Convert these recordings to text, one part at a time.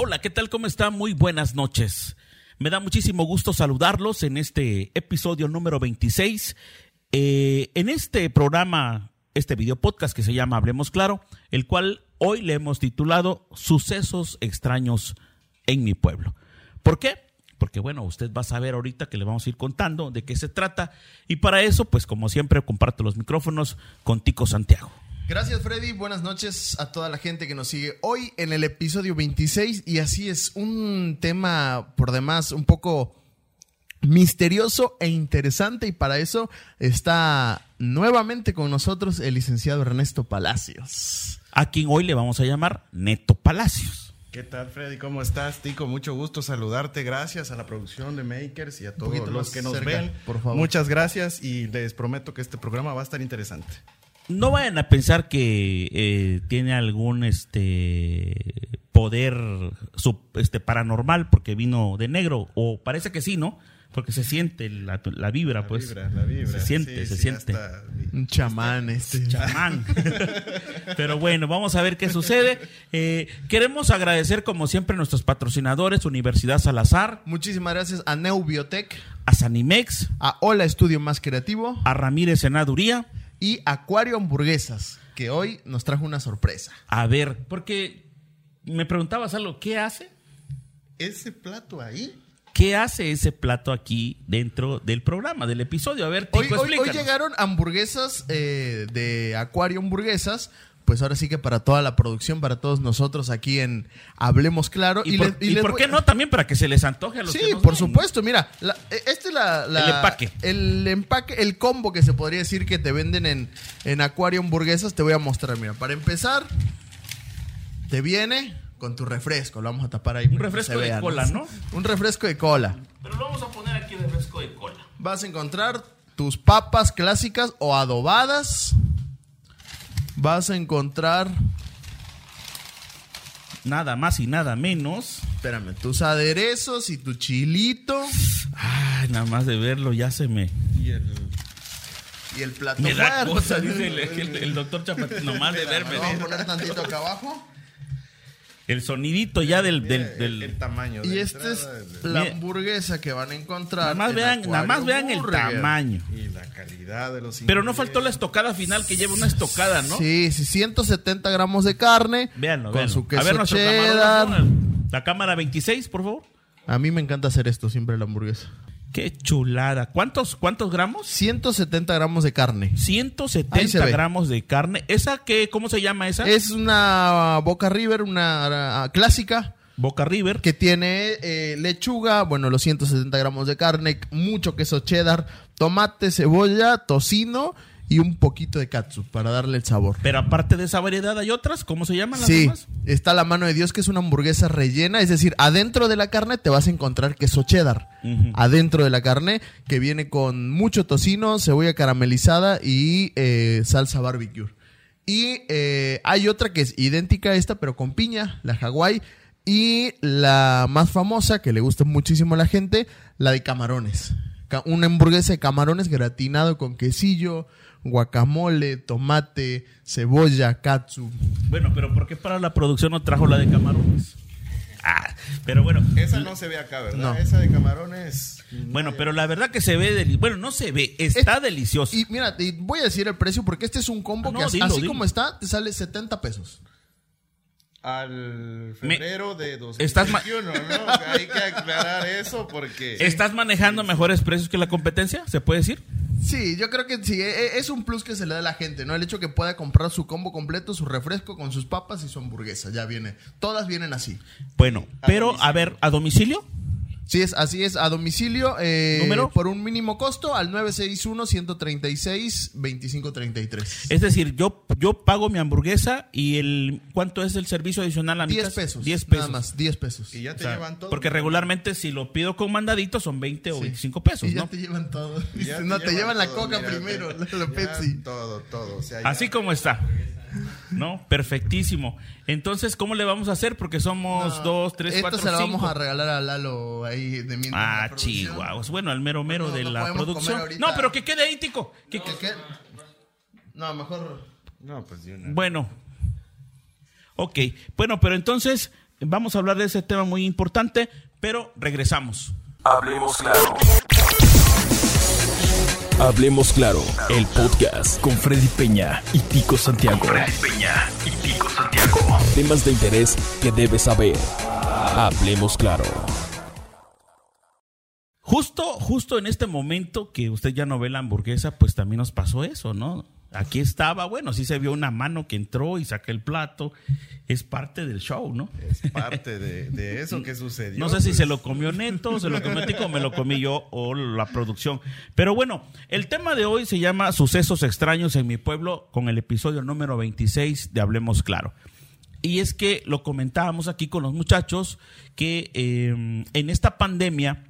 Hola, ¿qué tal? ¿Cómo está? Muy buenas noches. Me da muchísimo gusto saludarlos en este episodio número 26. Eh, en este programa, este video podcast que se llama Hablemos Claro, el cual hoy le hemos titulado Sucesos extraños en mi pueblo. ¿Por qué? Porque bueno, usted va a saber ahorita que le vamos a ir contando de qué se trata. Y para eso, pues como siempre, comparto los micrófonos con Tico Santiago. Gracias Freddy, buenas noches a toda la gente que nos sigue hoy en el episodio 26 y así es un tema por demás un poco misterioso e interesante y para eso está nuevamente con nosotros el licenciado Ernesto Palacios. A quien hoy le vamos a llamar Neto Palacios. ¿Qué tal, Freddy? ¿Cómo estás, Tico? Mucho gusto saludarte. Gracias a la producción de Makers y a todos los que nos cerca, ven. por favor. Muchas gracias y les prometo que este programa va a estar interesante. No vayan a pensar que eh, tiene algún este poder sub- este paranormal porque vino de negro o parece que sí, ¿no? Porque se siente la, la vibra, La pues. vibra, la vibra. Se siente, Sí, se sí, siente. hasta- Un chamán este. Chamán. Pero bueno, vamos a ver qué sucede. Eh, queremos agradecer, como siempre, a nuestros patrocinadores, Universidad Salazar, Muchísimas gracias a Neubiotech, a Sanimex, a Hola Estudio Más Creativo a Ramírez Senaduría. Y Acuario Hamburguesas, que hoy nos trajo una sorpresa. A ver, porque me preguntabas algo, ¿qué hace? Ese plato ahí. ¿Qué hace ese plato aquí dentro del programa, del episodio? A ver, Tico, Hoy, hoy- hoy llegaron hamburguesas eh, de Acuario Hamburguesas. Pues ahora sí que para toda la producción, para todos nosotros aquí en Hablemos Claro. ¿Y, por, les- y les por voy- qué no? También para que se les antoje a los Sí, que nos por ven. supuesto. Mira, la- eh, este es la, la- El empaque. El empaque, el combo que se podría decir que te venden en, en Acuario Hamburguesas. Te voy a mostrar. Mira, para empezar, te viene con tu refresco. Lo vamos a tapar ahí. Un refresco de cola, ¿no? Un refresco de cola. Pero lo vamos a poner aquí refresco de cola. Vas a encontrar tus papas clásicas o adobadas. Vas a encontrar, Nada más y nada menos. espérame, tus aderezos y tu chilito Ay, nada más de verlo ya se me... Y el, y el plato Me da cosa, dice el, el- el doctor Chapatín, nomás de verme. Vamos a poner tantito acá abajo. El sonidito ya del... mira, del, el- del- el tamaño. Y de esta es la hamburguesa que van a encontrar. nada más en vean, nada más vean el tamaño. Y la calidad de los Pero no faltó la estocada final que lleva una estocada, ¿no? Sí, sí, 170 gramos de carne. Véanlo, con véanlo. su queso a ver, nuestro cheddar. camarógrafo, La cámara 26, por favor. A mí me encanta hacer esto siempre la hamburguesa. Qué chulada. ¿Cuántos, cuántos gramos? 170 gramos de carne. Ahí se 170 ve. gramos de carne. ¿Esa qué? ¿Cómo se llama esa? Es una Boca River, una ah, clásica. Boca River. que tiene eh, lechuga, bueno, los 170 gramos de carne, mucho queso cheddar, tomate, cebolla, tocino y un poquito de katsu para darle el sabor. Pero aparte de esa variedad, ¿hay otras? ¿Cómo se llaman las Sí, demás? está la mano de Dios que es una hamburguesa rellena, es decir, adentro de la carne te vas a encontrar queso cheddar. Adentro de la carne que viene con mucho tocino, cebolla caramelizada y eh, salsa barbecue. Y eh, hay otra que es idéntica a esta, pero con piña, la Hawái. Y la más famosa, que le gusta muchísimo a la gente, la de camarones. Ca- Una hamburguesa de camarones gratinado con quesillo, guacamole, tomate, cebolla, katsu. Bueno, pero ¿por qué para la producción no trajo la de camarones? Ah, pero bueno. Esa no se ve acá, ¿verdad? No. Esa de camarones. Bueno, pero la verdad que se ve delicioso. Bueno, no se ve, está delicioso. Y mira, te voy a decir el precio porque este es un combo Ah, no, que así, dilo, así dilo. como está, te sale 70 pesos. Al febrero de Estás ma- 2021, ¿no? Hay que aclarar eso porque... ¿Estás manejando mejores precios que la competencia? ¿Se puede decir? Sí, yo creo que sí, e- e- es un plus que se le da a la gente, ¿no? El hecho que pueda comprar su combo completo, su refresco con sus papas y su hamburguesa, ya viene. Todas vienen así. Bueno, pero a ver, ¿a domicilio? Sí, es, así es, a domicilio, eh, ¿Número? por un mínimo costo al 961-136-2533. Es decir, yo, yo pago mi hamburguesa y el ¿cuánto es el servicio adicional a mi 10 casa? pesos. 10 pesos. Nada más, 10 pesos. Y ya te O sea, llevan todo. Porque regularmente si lo pido con mandadito son 20 o Sí. 25 pesos, Y ya ¿no? te llevan todo. Y ya no, te llevan la todo, coca mira, primero, te- la, la ya Pepsi. Todo, todo. O sea, ya- Así como está. ¿No? Perfectísimo. Entonces, ¿cómo le vamos a hacer? Porque somos No, dos, tres, esta cuatro, se la cinco. vamos a regalar a Lalo ahí de mientras Ah, chihuahuas. Bueno, al mero mero No, de no la producción. No, pero que quede ahí, tico. Que- ¿Qué- qué? No, mejor. No, pues de una. Bueno. Ok. Bueno, pero entonces, vamos a hablar de ese tema muy importante, pero regresamos. Hablemos claro. Hablemos claro, el podcast con Freddy Peña y Tico Santiago. Freddy Peña y Tico Santiago. Temas de interés que debes saber. Hablemos claro. Justo, justo en este momento que usted ya no ve la hamburguesa, pues también nos pasó eso, ¿no? Aquí estaba, bueno, sí se vio una mano que entró y saca el plato. Es parte del show, ¿no? Es parte de, de eso que sucedió. No sé si pues. se lo comió Neto, se lo comió Tico, me lo comí yo o la producción. Pero bueno, el tema de hoy se llama Sucesos extraños en mi pueblo con el episodio número 26 de Hablemos Claro. Y es que lo comentábamos aquí con los muchachos que eh, en esta pandemia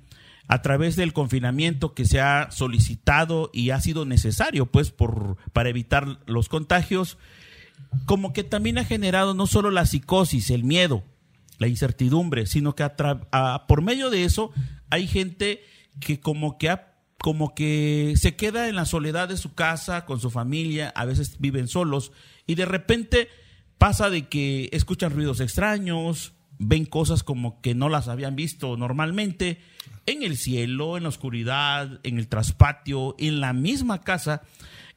a través del confinamiento que se ha solicitado y ha sido necesario, pues, por, para evitar los contagios, como que también ha generado no solo la psicosis, el miedo, la incertidumbre, sino que por medio de eso hay gente que como que ha, como que se queda en la soledad de su casa, con su familia, a veces viven solos, y de repente pasa de que escuchan ruidos extraños, ven cosas como que no las habían visto normalmente, en el cielo, en la oscuridad, en el traspatio, en la misma casa.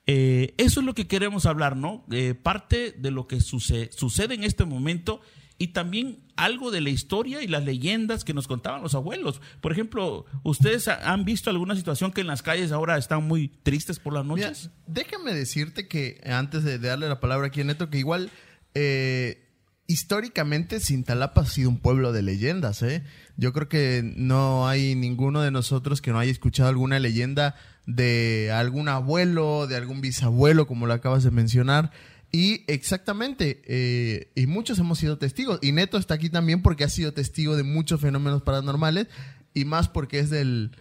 Eh, eso es lo que queremos hablar, ¿no? Eh, parte de lo que sucede, sucede en este momento y también algo de la historia y las leyendas que nos contaban los abuelos. Por ejemplo, ¿ustedes han visto alguna situación que en las calles ahora están muy tristes por las noches? Mira, déjame decirte que antes de darle la palabra aquí a Neto, que igual eh, históricamente Cintalapa ha sido un pueblo de leyendas, ¿eh? Yo creo que no hay ninguno de nosotros que no haya escuchado alguna leyenda de algún abuelo, de algún bisabuelo, como lo acabas de mencionar. Y exactamente, eh, y muchos hemos sido testigos. Y Neto está aquí también porque ha sido testigo de muchos fenómenos paranormales y más porque es del,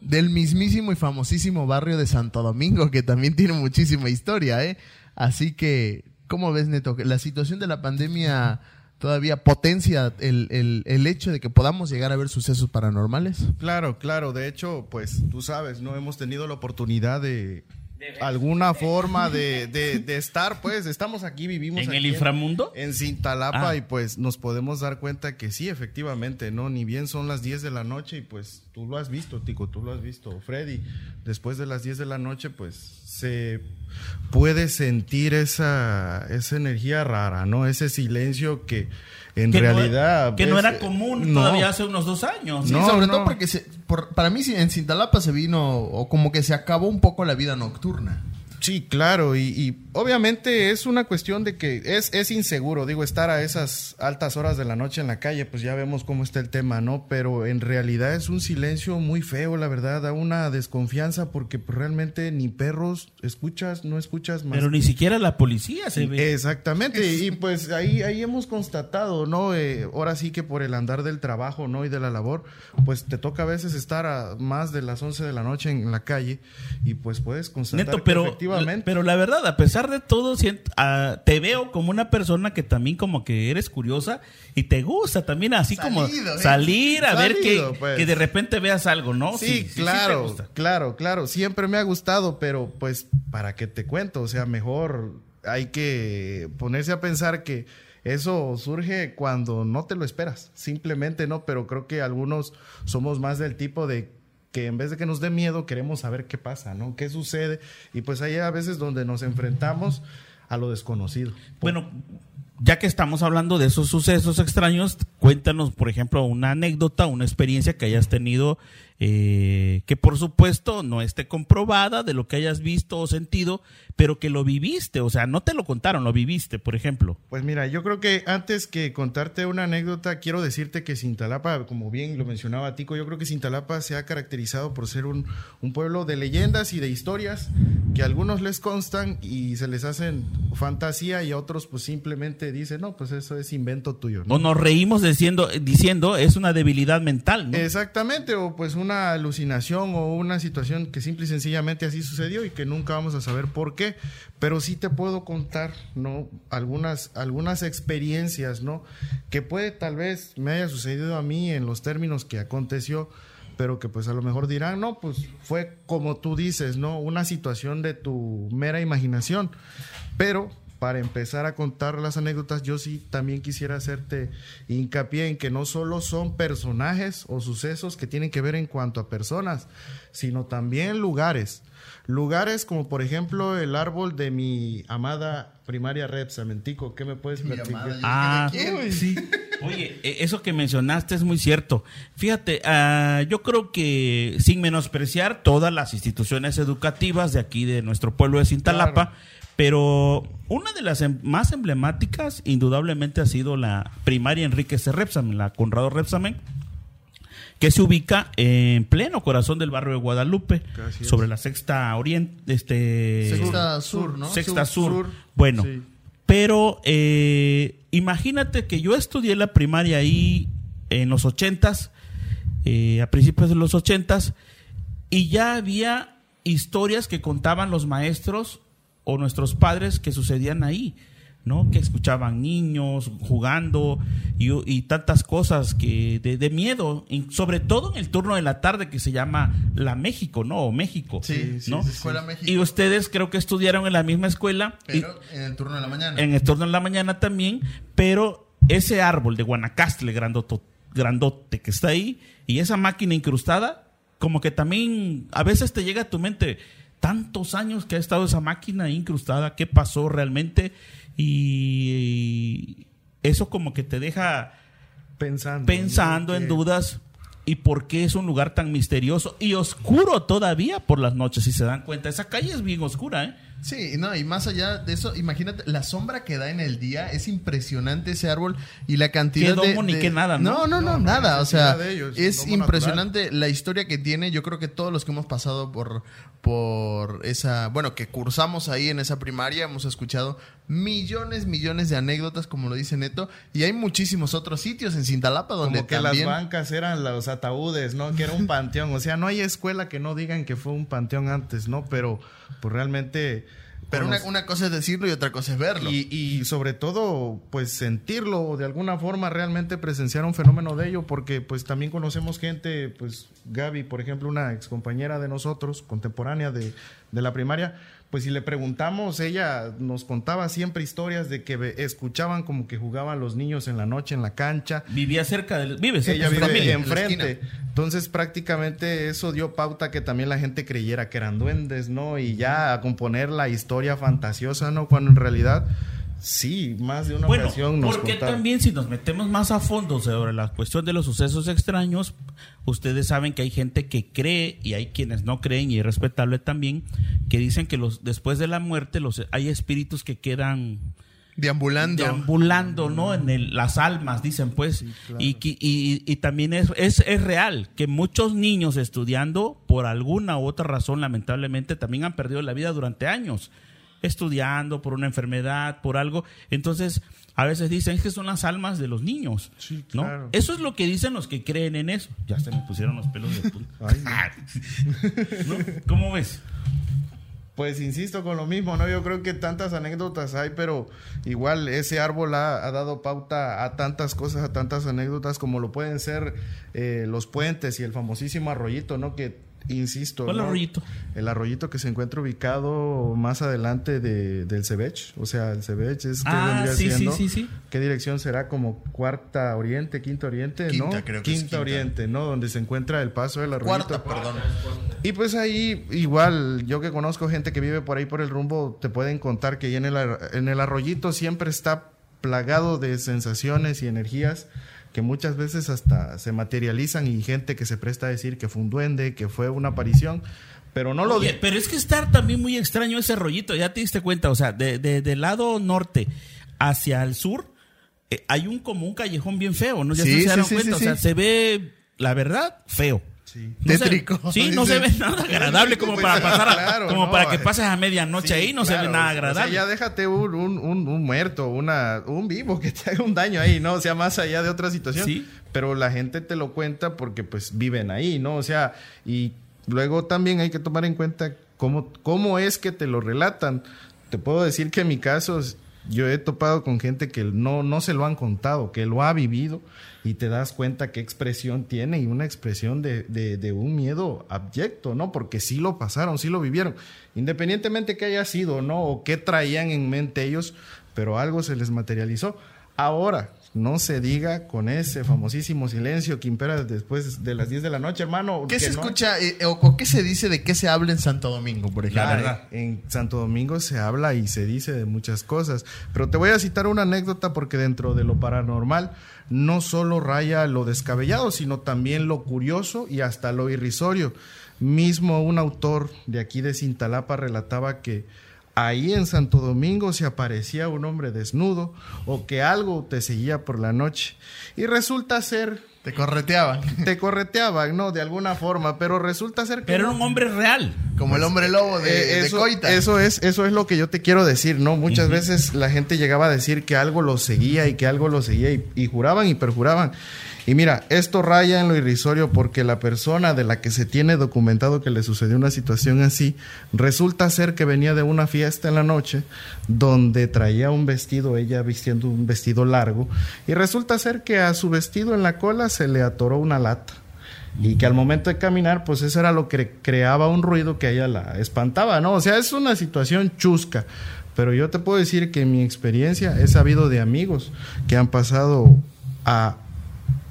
del mismísimo y famosísimo barrio de Santo Domingo, que también tiene muchísima historia, ¿eh? Así que ¿Cómo ves, Neto? La situación de la pandemia todavía potencia el, el, el, hecho de que podamos llegar a ver sucesos paranormales. Claro, claro. De hecho, pues tú sabes, no hemos tenido la oportunidad de alguna forma de, de, de, estar, pues estamos aquí, vivimos en aquí el inframundo. En, en Cintalapa Ah. y pues nos podemos dar cuenta que sí, efectivamente, ¿no? Ni bien son las 10 de la noche y pues tú lo has visto, Tico, tú lo has visto, Freddy. Después de las 10 de la noche, pues se puede sentir esa, esa energía rara, ¿no? Ese silencio que en que realidad... No, que no era común no. todavía hace unos dos años. Sí, No, sobre no. todo porque se- por- para mí en Cintalapa se vino, o como que se acabó un poco la vida nocturna. Sí, claro, y, y obviamente es una cuestión de que es, es inseguro, digo, estar a esas altas horas de la noche en la calle, pues ya vemos cómo está el tema, ¿no? Pero en realidad es un silencio muy feo, la verdad, da una desconfianza porque pues, realmente ni perros escuchas, no escuchas más. Pero ni siquiera la policía se ve. Exactamente, y pues ahí, ahí hemos constatado, ¿no? Eh, ahora sí que por el andar del trabajo, ¿no? Y de la labor, pues te toca a veces estar a más de las 11 de la noche en la calle y pues puedes constatar Neto, que pero, efectivamente... pero la verdad, a pesar de todo, siento- ah, te veo como una persona que también como que eres curiosa y te gusta también así como ¿eh? salir a ver que, pues. que de repente veas algo, ¿no? Sí, claro, claro, claro. Siempre me ha gustado, pero pues, ¿para qué te cuento? O sea, mejor hay que ponerse a pensar que eso surge cuando no te lo esperas. Simplemente no, pero creo que algunos somos más del tipo de que en vez de que nos dé miedo, queremos saber qué pasa, ¿no? ¿Qué sucede? Y pues hay a veces donde nos enfrentamos a lo desconocido. Bueno, ya que estamos hablando de esos sucesos extraños, cuéntanos, por ejemplo, una anécdota, una experiencia que hayas tenido, eh, que por supuesto no esté comprobada de lo que hayas visto o sentido, pero que lo viviste, o sea, no te lo contaron, lo viviste, por ejemplo. Pues mira, yo creo que antes que contarte una anécdota, quiero decirte que Cintalapa, como bien lo mencionaba Tico, yo creo que Cintalapa se ha caracterizado por ser un, un pueblo de leyendas y de historias que a algunos les constan y se les hacen fantasía y a otros pues simplemente dicen, no, pues eso es invento tuyo. ¿no? O nos reímos diciendo, diciendo es una debilidad mental, ¿no? Exactamente, o pues una alucinación o una situación que simple y sencillamente así sucedió y que nunca vamos a saber por qué, pero sí te puedo contar, ¿no? Algunas, algunas experiencias, ¿no? Que puede tal vez me haya sucedido a mí en los términos que aconteció, pero que pues a lo mejor dirán, no, pues fue como tú dices, ¿no? Una situación de tu mera imaginación, pero para empezar a contar las anécdotas, yo sí también quisiera hacerte hincapié en que no solo son personajes o sucesos que tienen que ver en cuanto a personas, sino también lugares. Lugares como por ejemplo el árbol de mi amada primaria Repsa, Mentico, ¿qué me puedes platicar? Ah, sí. Oye, e- eso que mencionaste es muy cierto. Fíjate, ah, yo creo que sin menospreciar todas las instituciones educativas de aquí de nuestro pueblo de Cintalapa, Claro. Pero una de las em- más emblemáticas indudablemente ha sido la primaria Enrique C. Repsamen, la Conrado Repsamen, que se ubica en pleno corazón del barrio de Guadalupe, sobre la sexta oriente, este Sexta Sur, ¿no? Sexta Sur. Sur, Bueno, sí. pero eh, imagínate que yo estudié la primaria ahí en los ochentas, eh, a principios de los ochentas, y ya había historias que contaban los maestros o nuestros padres que sucedían ahí, ¿no? Que escuchaban niños jugando y, y tantas cosas que de, de miedo, y sobre todo en el turno de la tarde que se llama la México, ¿no? O México, Sí, sí, ¿no? sí, Escuela México. Y ustedes creo que estudiaron en la misma escuela. y- pero en el turno de la mañana. en el turno en la mañana también, pero ese árbol de Guanacastle grandoto- grandote que está ahí y esa máquina incrustada, como que también a veces te llega a tu mente tantos años que ha estado esa máquina incrustada, qué pasó realmente y eso como que te deja Pensando. pensando en Que- dudas y por qué es un lugar tan misterioso y oscuro todavía por las noches, si se dan cuenta. Esa calle es bien oscura, ¿eh? Sí, no, y más allá de eso, imagínate, la sombra que da en el día, es impresionante ese árbol y la cantidad Qué de... domo ni de- qué nada, ¿no? No, no, no, No, no hay nada, o sea, es impresionante la historia que tiene, yo creo que todos los que hemos pasado por, por esa, bueno, que cursamos ahí en esa primaria, hemos escuchado millones, millones de anécdotas, como lo dice Neto, y hay muchísimos otros sitios en Cintalapa donde Como que también... las bancas eran los ataúdes, ¿no? Que era un panteón. O sea, no hay escuela que no digan que fue un panteón antes, ¿no? Pero pues realmente... Pero una, cosa es decirlo y otra cosa es verlo. Y, y sobre todo, pues sentirlo, de alguna forma realmente presenciar un fenómeno de ello, porque pues también conocemos gente, pues Gaby, por ejemplo, una ex compañera de nosotros, contemporánea de, de la primaria, pues si le preguntamos, ella nos contaba siempre historias de que escuchaban como que jugaban los niños en la noche en la cancha, Vivía cerca del... Vive cerca ella de vive familia. enfrente. Entonces, prácticamente eso dio pauta que también la gente creyera que eran duendes, ¿no? Y ya a componer la historia fantasiosa, ¿no? Cuando en realidad, sí, más de una Bueno, ocasión nos porque contaron. también si nos metemos más a fondo sobre la cuestión de los sucesos extraños, ustedes saben que hay gente que cree y hay quienes no creen y es respetable también, que dicen que los después de la muerte los hay espíritus que quedan Deambulando. deambulando, ¿no? En el- las almas, dicen pues. y, que- y, y también es, es, es real que muchos niños estudiando, por alguna u otra razón, lamentablemente, también han perdido la vida durante años. Estudiando por una enfermedad, por algo. Entonces, a veces dicen es que son las almas de los niños. Sí, ¿no? claro. Eso es lo que dicen los que creen en eso. Ya se me pusieron los pelos de punta. ¿No? ¿Cómo ves? Pues insisto con lo mismo, ¿no? Yo creo que tantas anécdotas hay, pero igual ese árbol ha, ha dado pauta a tantas cosas, a tantas anécdotas como lo pueden ser eh, los puentes y el famosísimo arroyito, ¿no? Que, insisto, ¿Cuál ¿no? arroyito? El arroyito que se encuentra ubicado más adelante de, del Cebech, o sea, el Cebech es Ah, sí, sí, sí, sí. ¿Qué dirección será? Como cuarta oriente, quinta oriente, Quinta, ¿no? creo que es quinta quinta. oriente, ¿no? Donde se encuentra el paso del arroyito. Cuarta, perdón. Y pues ahí, igual, yo que conozco gente que vive por ahí por el rumbo, te pueden contar que ahí en el, ar- en el arroyito siempre está plagado de sensaciones y energías que muchas veces hasta se materializan y gente que se presta a decir que fue un duende, que fue una aparición, pero no lo Oye, pero es que está también muy extraño ese rollito, ya te diste cuenta, o sea, de, de- del lado norte hacia el sur eh, hay un como un callejón bien feo, ¿no? Ya Sí, se sí, cuenta, o sea, se ve, la verdad, feo. Sí. No se- Tétrico, sí, no se ve nada agradable como Pues, para pasar, a- claro, como no, para que pases a medianoche Sí, ahí, no se ve nada o sea, agradable. ya déjate un, un, un- un muerto, una, un vivo que te haga un daño ahí, ¿no? O sea, más allá de otra situación. Sí. Pero la gente te lo cuenta porque pues viven ahí, ¿no? O sea, y luego también hay que tomar en cuenta cómo, cómo es que te lo relatan. Te puedo decir que en mi caso Yo he topado con gente que no, no se lo han contado, que lo ha vivido y te das cuenta qué expresión tiene y una expresión de, de, un miedo abyecto, ¿no? Porque sí lo pasaron, sí lo vivieron, independientemente que haya sido, ¿no? O qué traían en mente ellos, pero algo se les materializó. Ahora, no se diga con ese famosísimo silencio que impera después de las 10 de la noche, hermano. ¿Qué se no- escucha eh, o, o qué se dice de qué se habla en Santo Domingo, por ejemplo? La verdad. En Santo Domingo se habla y se dice de muchas cosas. Pero te voy a citar una anécdota porque dentro de lo paranormal no solo raya lo descabellado, sino también lo curioso y hasta lo irrisorio. Mismo un autor de aquí de Cintalapa relataba que ahí en Santo Domingo se aparecía un hombre desnudo o que algo te seguía por la noche. Y resulta ser, Te correteaban. te correteaban, ¿no? De alguna forma, pero resulta ser que... Pero era un hombre real. Como el hombre lobo de, Eh, de eso, Coita. eso es, eso es lo que yo te quiero decir, ¿no? Muchas veces la gente llegaba a decir que algo lo seguía y que algo lo seguía y, y juraban y perjuraban. Y mira, esto raya en lo irrisorio porque la persona de la que se tiene documentado que le sucedió una situación así, resulta ser que venía de una fiesta en la noche donde traía un vestido, ella vistiendo un vestido largo, y resulta ser que a su vestido en la cola se le atoró una lata y que al momento de caminar, pues eso era lo que creaba un ruido que a ella la espantaba, ¿no? O sea, es una situación chusca. Pero yo te puedo decir que en mi experiencia he sabido de amigos que han pasado a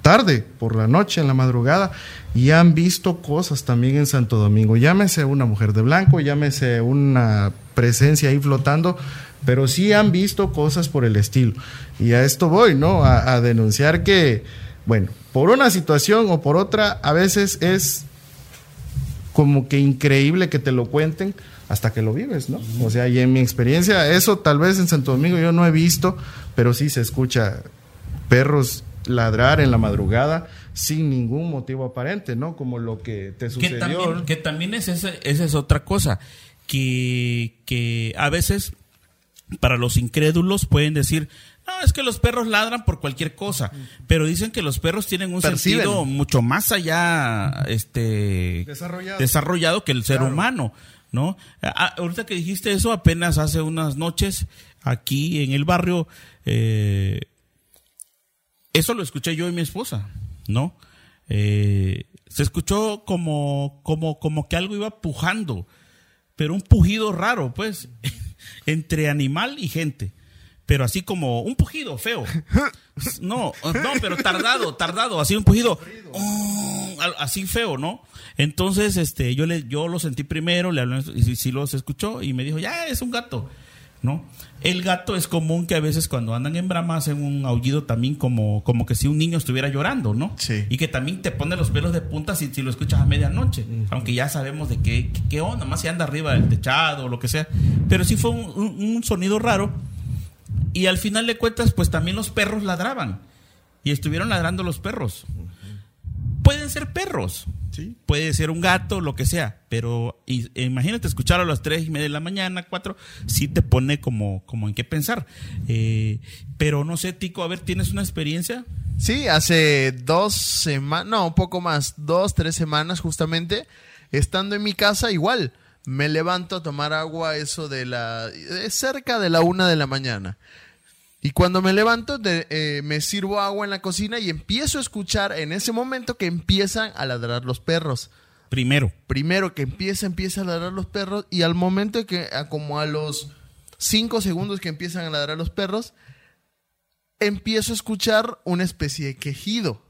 tarde, por la noche, en la madrugada, y han visto cosas también en Santo Domingo. Llámese una mujer de blanco, llámese una presencia ahí flotando, pero sí han visto cosas por el estilo. Y a esto voy, ¿no? A, a denunciar que, bueno, por una situación o por otra, a veces es como que increíble que te lo cuenten hasta que lo vives, ¿no? O sea, y en mi experiencia, eso tal vez en Santo Domingo yo no he visto, pero sí se escucha perros ladrar en la madrugada sin ningún motivo aparente, ¿no? Como lo que te Que sucedió. también, que también es ese- esa es otra cosa. Que, que a veces para los incrédulos pueden decir, no, es que los perros ladran por cualquier cosa, pero dicen que los perros tienen un Perciben. sentido mucho más allá este, Desarrollado. desarrollado que el ser Claro. humano, ¿no? Ah, ahorita que dijiste eso, apenas hace unas noches, aquí en el barrio, eh, eso lo escuché yo y mi esposa, ¿no? Eh, se escuchó como, como, como que algo iba pujando, pero un pujido raro, pues, entre animal y gente. Pero así como un pujido feo. No, no, pero tardado, tardado, así un pujido. mm, así feo, ¿no? Entonces, este, yo le, yo lo sentí primero, le hablé, y sí, sí los escuchó, y me dijo, ya es un gato, ¿no? El gato es común que a veces cuando andan en brama hacen un aullido también como, como que si un niño estuviera llorando, ¿no? Sí. Y que también te pone los pelos de punta si, si lo escuchas a medianoche. Aunque ya sabemos de qué, qué, qué onda, más si anda arriba del techado o lo que sea. Pero sí fue un, un- un sonido raro. Y al final de cuentas, pues también los perros ladraban. Y estuvieron ladrando los perros. Pueden ser perros. Sí. Puede ser un gato, lo que sea. Pero y- e imagínate escucharlo a las tres y media de la mañana, cuatro, sí te pone como, como en qué pensar. Eh, pero no sé, Tico, a ver, ¿tienes una experiencia? Sí, hace dos semanas, no, un poco más, dos, tres semanas justamente, estando en mi casa, igual, me levanto a tomar agua eso de la, cerca de la una de la mañana. Y cuando me levanto, de- eh, me sirvo agua en la cocina y empiezo a escuchar en ese momento que empiezan a ladrar los perros. Primero. Primero que empieza, empieza a ladrar los perros y al momento que, a como a los cinco segundos que empiezan a ladrar los perros, empiezo a escuchar una especie de quejido.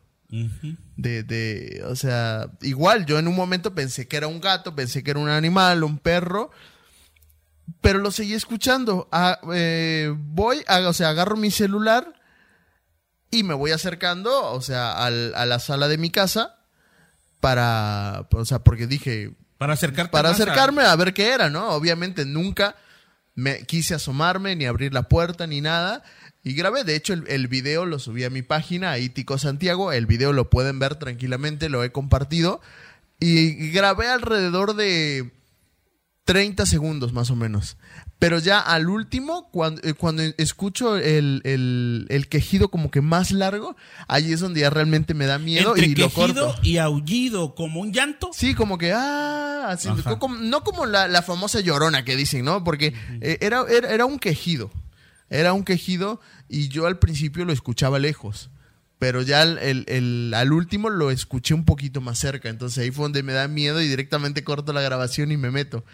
De, de, o sea, igual yo en un momento pensé que era un gato, pensé que era un animal, un perro, pero lo seguí escuchando. Ah, eh, voy, a- o sea, agarro mi celular y me voy acercando, o sea, al- a la sala de mi casa para, o sea, porque dije, Para acercarte para a- acercarme a ver qué era, ¿no? Obviamente nunca me quise asomarme ni abrir la puerta ni nada. Y grabé, de hecho, el, el video lo subí a mi página, ahí Tico Santiago. El video lo pueden ver tranquilamente, lo he compartido. Y grabé alrededor de 30 segundos más o menos. Pero ya al último, cuando, eh, cuando escucho el, el- el quejido como que más largo, ahí es donde ya realmente me da miedo entre y lo corto. y aullido como un llanto. Sí, como que, ah, así, como- no como la, la famosa llorona que dicen, ¿no? Porque eh, era, era, era un quejido. Era un quejido y yo al principio lo escuchaba lejos. Pero ya el, el- el- al último lo escuché un poquito más cerca. Entonces ahí fue donde me da miedo y directamente corto la grabación y me meto.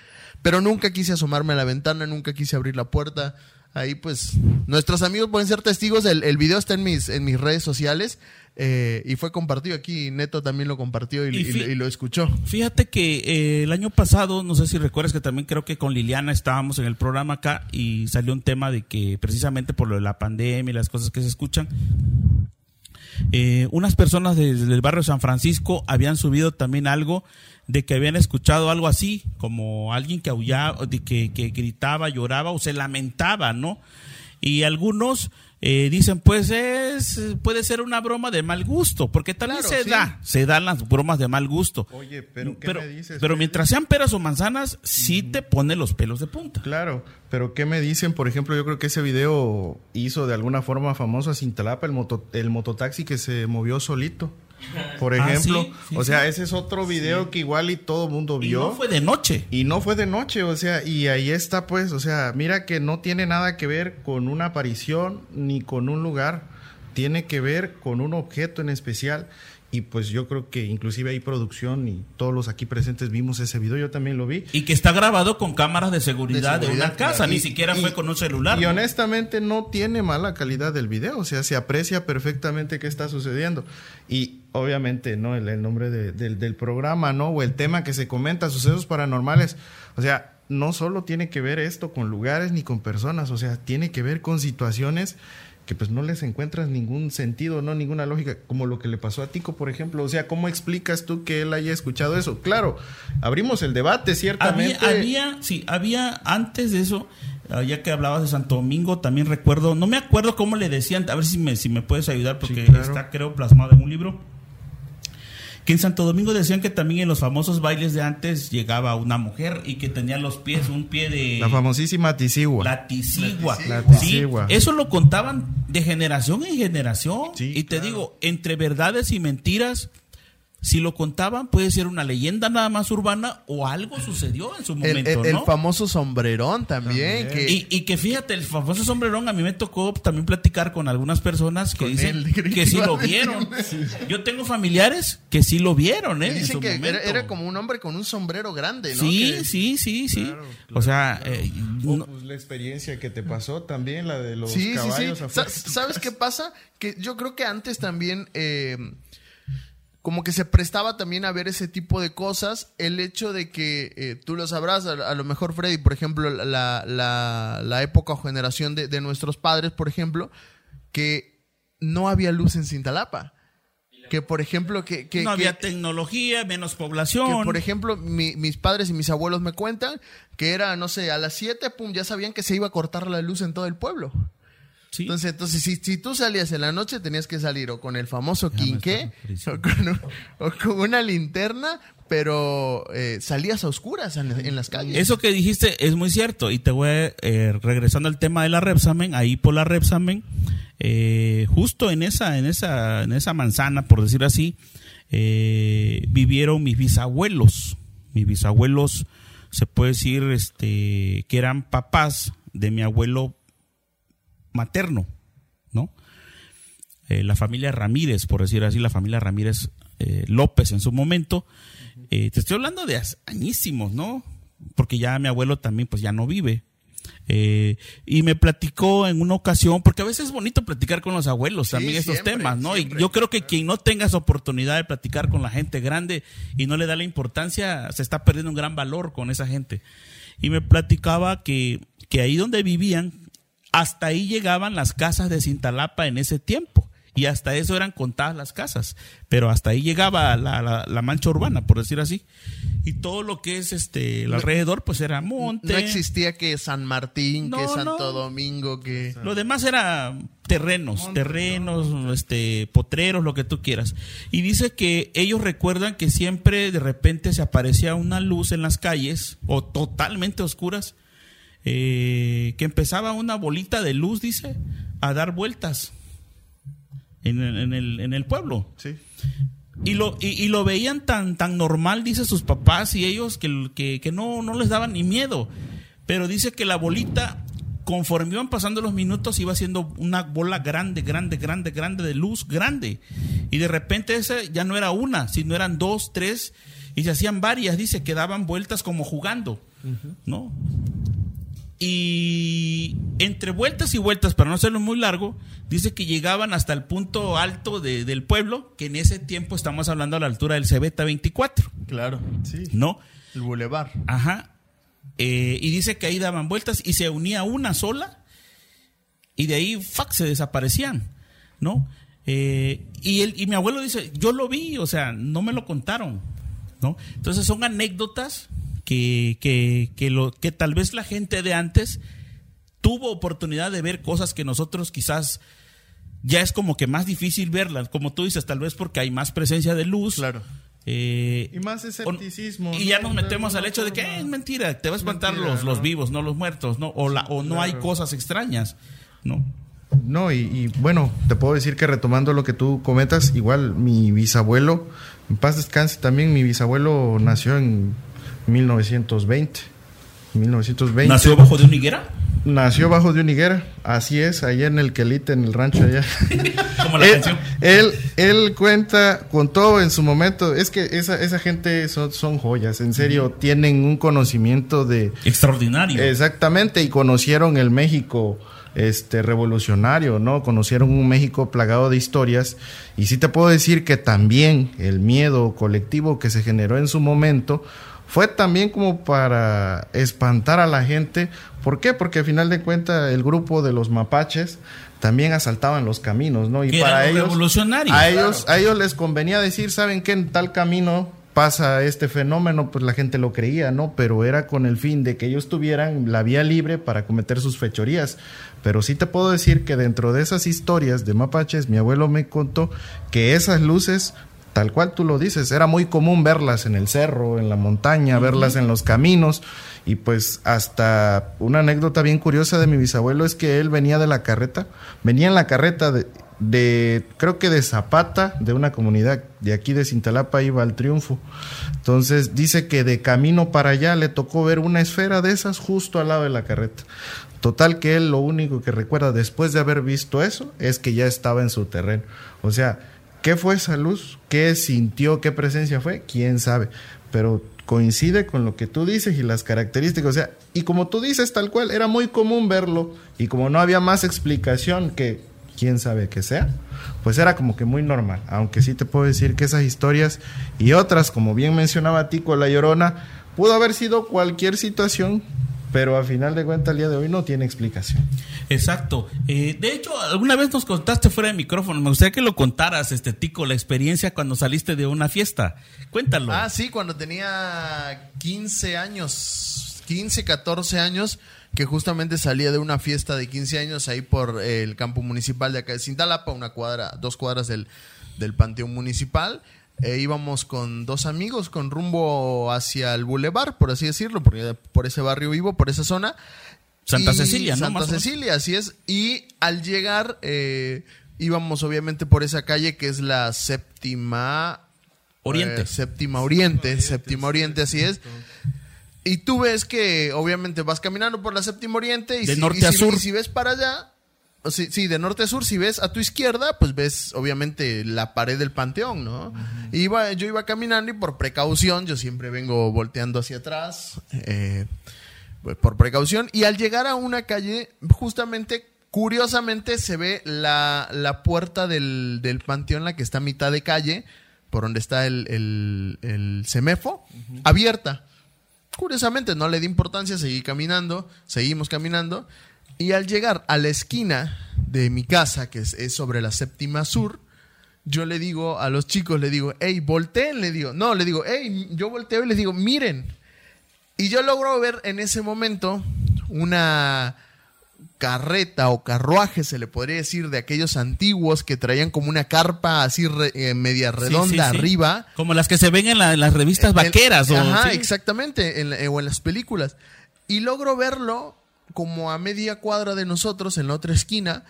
Pero nunca quise asomarme a la ventana, nunca quise abrir la puerta. Ahí pues nuestros amigos pueden ser testigos. El, el video está en mis, en mis redes sociales eh, y fue compartido aquí. Neto también lo compartió y, Y y- fi- y lo escuchó. Fíjate que eh, el año pasado, no sé si recuerdas que también creo que con Liliana estábamos en el programa acá y salió un tema de que precisamente por lo de la pandemia y las cosas que se escuchan, eh, unas personas desde el barrio San Francisco habían subido también algo de que habían escuchado algo así, como alguien que aullaba, de que, que gritaba, lloraba o se lamentaba, ¿no? Y algunos eh, dicen, pues es, puede ser una broma de mal gusto, porque también Claro, se sí. da, se dan las bromas de mal gusto. Oye, pero ¿qué pero, me dices? pero mientras sean peras o manzanas, sí te pone los pelos de punta. Claro, pero ¿qué me dicen? Por ejemplo, yo creo que ese video hizo de alguna forma famoso a Cintalapa, el, moto, el mototaxi que se movió solito. Por Ah, ejemplo, sí, sí, o sea, sí. ese es otro video que igual y todo mundo Y vio. no fue de noche. Y no fue de noche, o sea, y ahí está pues, o sea, mira que no tiene nada que ver con una aparición ni con un lugar, tiene que ver con un objeto en especial y pues yo creo que inclusive hay producción y todos los aquí presentes vimos ese video, yo también lo vi. Y que está grabado con cámaras de seguridad de, De seguridad, una casa, ni Y- siquiera y- fue con un celular. Y ¿no? honestamente no tiene mala calidad del video, o sea, se aprecia perfectamente qué está sucediendo. Y obviamente, ¿no? El, el nombre de- del, del programa, ¿no? O el tema que se comenta, sucesos paranormales. O sea, no solo tiene que ver esto con lugares ni con personas, o sea, tiene que ver con situaciones que pues no les encuentras ningún sentido, no ninguna lógica, como lo que le pasó a Tico, por ejemplo. O sea, ¿cómo explicas tú que él haya escuchado eso? Claro, abrimos el debate, ciertamente. Había, había, sí, había antes de eso, ah, ya que hablabas de Santo Domingo, también recuerdo, no me acuerdo cómo le decían, a ver si me, si me puedes ayudar, porque Sí, claro. está creo plasmado en un libro. Que en Santo Domingo decían que también en los famosos bailes de antes llegaba una mujer y que tenía los pies, un pie de La famosísima Tisigua. la tisigua. La Sí, tisigua. eso lo contaban de generación en generación. Sí, y te claro. digo, entre verdades y mentiras, si lo contaban, puede ser una leyenda nada más urbana o algo sucedió en su El, momento, el- el ¿no? famoso sombrerón también. También. Que, Y, y que fíjate, el famoso sombrerón, a mí me tocó también platicar con algunas personas que dicen él, que sí lo vieron. Yo tengo familiares que sí lo vieron, ¿eh? y en dicen su que era, momento. era como un hombre con un sombrero grande, ¿no? Sí, Que- sí, sí, sí. Claro, o sea, eh, O, no- pues, la experiencia que te pasó también, la de los Sí, sí, sí. caballos afuera. ¿Sabes qué pasa? Que yo creo que antes también, eh, como que se prestaba también a ver ese tipo de cosas. El hecho de que eh, tú lo sabrás, a, a lo mejor Freddy, por ejemplo, la, la, la época o generación de, de nuestros padres, por ejemplo, que no había luz en Cintalapa. Que, por ejemplo, que... que no que- había tecnología, menos que, población. por ejemplo, mi- mis padres y mis abuelos me cuentan que era, no sé, a las 7, pum, ya sabían que se iba a cortar la luz en todo el pueblo. Sí. Entonces, entonces si, si tú salías en la noche, tenías que salir o con el famoso quinqué está o con, un- o con una linterna, pero eh, salías a oscuras en, en las calles. Eso que dijiste es muy cierto. Y te voy eh, regresando al tema de la Repsamen, ahí por la Repsamen, eh, justo en esa, en esa, en esa manzana, por decir así, eh, vivieron mis bisabuelos. Mis bisabuelos, se puede decir, este, que eran papás de mi abuelo materno, ¿no? Eh, la familia Ramírez, por decir así, la familia Ramírez eh, López en su momento. Eh, te estoy hablando de añísimos, ¿no? Porque ya mi abuelo también, pues ya no vive. Y me platicó en una ocasión, porque a veces es bonito platicar con los abuelos también Sí, estos siempre, temas, ¿no? siempre. y yo creo que quien no tenga esa oportunidad de platicar con la gente grande y no le da la importancia, se está perdiendo un gran valor con esa gente. Y me platicaba que, que ahí donde vivían, hasta ahí llegaban las casas de Cintalapa en ese tiempo. Y hasta eso eran contadas las casas. Pero hasta ahí llegaba la, la- la mancha urbana, por decir así. Y todo lo que es este el alrededor, pues era monte. no existía que San Martín, que Santo no. Domingo, que... Lo demás era terrenos, terrenos, este, potreros, lo que tú quieras. Y dice que ellos recuerdan que siempre de repente se aparecía una luz en las calles, o totalmente oscuras, eh, que empezaba una bolita de luz, dice, a dar vueltas en el, en el, en el pueblo. Sí. Y lo, y, y lo veían tan, tan normal, dice sus papás y ellos, que, que, que no, no les daban ni miedo. Pero dice que la bolita conforme iban pasando los minutos, iba haciendo una bola grande, grande, grande, grande de luz, grande. Y de repente ese ya no era una, sino eran dos, tres, y se hacían varias, dice, que daban vueltas como jugando, ¿no? Y entre vueltas y vueltas, para no hacerlo muy largo, dice que llegaban hasta el punto alto de- del pueblo, que en ese tiempo estamos hablando a la altura del Cebeta 24, Claro. Sí. ¿no? El bulevar. Ajá. Eh, y dice que ahí daban vueltas y se unía una sola y de ahí, fuck, se desaparecían, ¿no? Eh, y, él, y mi abuelo dice, yo lo vi, o sea, no me lo contaron, ¿no? Entonces son anécdotas que, que, que, lo, que tal vez la gente de antes tuvo oportunidad de ver cosas que nosotros quizás ya es como que más difícil verlas, como tú dices, tal vez porque hay más presencia de luz. Claro. Eh, Y más escepticismo. y ya ¿no? nos metemos al hecho de que. "Eh, es mentira, te va a espantar Mentira, los, los vivos, no los muertos, ¿no? O, la, o no hay cosas extrañas, ¿no? No, y, y, bueno, te puedo decir que retomando lo que tú comentas, igual mi bisabuelo, en paz descanse también, mi bisabuelo nació en 1920. 1920. ¿Nació bajo de una higuera? Nació bajo de una higuera, así es, allá en el Quelite, en el rancho allá. Como la él, canción. él, él cuenta con todo en su momento. Es que esa, esa gente son, son joyas, en serio, tienen un conocimiento de, Extraordinario. Exactamente, y conocieron el México este revolucionario, ¿no? Conocieron un México plagado de historias y sí te puedo decir que también el miedo colectivo que se generó en su momento fue también como para espantar a la gente. ¿Por qué? Porque al final de cuentas el grupo de los mapaches también asaltaban los caminos, ¿no? Y para ellos revolucionarios. a ellos a ellos les convenía decir, ¿saben qué? En tal camino pasa este fenómeno, pues la gente lo creía, ¿no? Pero era con el fin de que ellos tuvieran la vía libre para cometer sus fechorías. Pero sí te puedo decir que dentro de esas historias de mapaches, mi abuelo me contó que esas luces, tal cual tú lo dices, era muy común verlas en el cerro, en la montaña, verlas en los caminos. Y pues hasta una anécdota bien curiosa de mi bisabuelo es que él venía de la carreta, venía en la carreta de, de creo que de Zapata, de una comunidad de aquí de Cintalapa, iba al triunfo. Entonces dice que de camino para allá le tocó ver una esfera de esas justo al lado de la carreta. Total que él lo único que recuerda después de haber visto eso es que ya estaba en su terreno. O sea, ¿qué fue esa luz? ¿Qué sintió? ¿Qué presencia fue? ¿Quién sabe? Pero coincide con lo que tú dices y las características. O sea, y como tú dices tal cual, era muy común verlo y como no había más explicación que quién sabe que sea, pues era como que muy normal. Aunque sí te puedo decir que esas historias y otras, como bien mencionaba Tico La Llorona, pudo haber sido cualquier situación, pero a final de cuentas el día de hoy no tiene explicación. Exacto. Eh, de hecho, alguna vez nos contaste fuera de micrófono. Me gustaría que lo contaras, este Tico, la experiencia cuando saliste de una fiesta. Cuéntalo. Ah, sí, cuando tenía 15 años, 15, 14 años, que justamente salía de una fiesta de 15 años ahí por el campo municipal de acá de Cintalapa, una cuadra, dos cuadras del, del panteón municipal. Eh, íbamos con dos amigos con rumbo hacia el bulevar, por así decirlo, porque por ese barrio vivo, por esa zona. Santa Y Cecilia, ¿no? Santa. Cecilia, así es. Y al llegar, eh, íbamos obviamente por esa calle que es la séptima Oriente. eh, séptima Oriente, séptima Oriente, así es. Y tú ves que obviamente vas caminando por la séptima Oriente y De si, norte y a si- sur. y si ves para allá, si- sí, de norte a sur, si ves a tu izquierda, pues ves obviamente la pared del panteón, ¿no? Iba, yo iba caminando y por precaución, yo siempre vengo volteando hacia atrás, eh, pues, por precaución, y al llegar a una calle, justamente, curiosamente, se ve la, la puerta del, del panteón, la que está a mitad de calle, por donde está el, el, el semefo, abierta. Curiosamente, no le di importancia, seguí caminando, seguimos caminando, y al llegar a la esquina de mi casa, que es, es sobre la séptima sur, yo le digo a los chicos, le digo, hey, volteen, le digo, no, le digo, hey, yo volteo y les digo, miren, y yo logro ver en ese momento una carreta o carruaje, se le podría decir, de aquellos antiguos que traían como una carpa así re- eh, media redonda sí, sí. arriba. Como las que se ven en, la- en las revistas En- vaqueras. o, Ajá, exactamente, en la- o en las películas. Y logro verlo como a media cuadra de nosotros, en la otra esquina.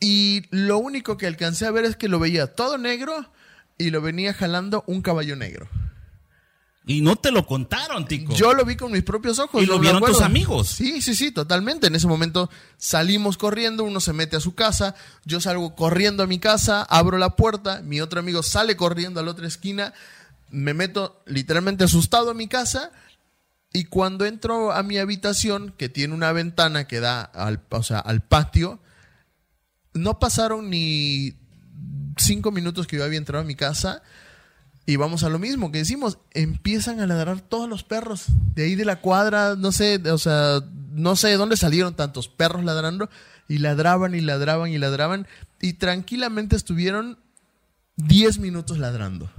Y lo único que alcancé a ver es que lo veía todo negro y lo venía jalando un caballo negro. Y no te lo contaron, Tico. Yo lo vi con mis propios ojos. ¿Y lo no vieron tus amigos? Sí, sí, sí, totalmente. En ese momento salimos corriendo, uno se mete a su casa, yo salgo corriendo a mi casa, abro la puerta, mi otro amigo sale corriendo a la otra esquina, me meto literalmente asustado a mi casa y cuando entro a mi habitación, que tiene una ventana que da al, o sea, al patio, no pasaron ni cinco minutos que yo había entrado a mi casa y vamos a lo mismo que decimos, empiezan a ladrar todos los perros de ahí de la cuadra, no sé, o sea, no sé de dónde salieron tantos perros ladrando y ladraban y ladraban y ladraban y tranquilamente estuvieron 10 minutos ladrando.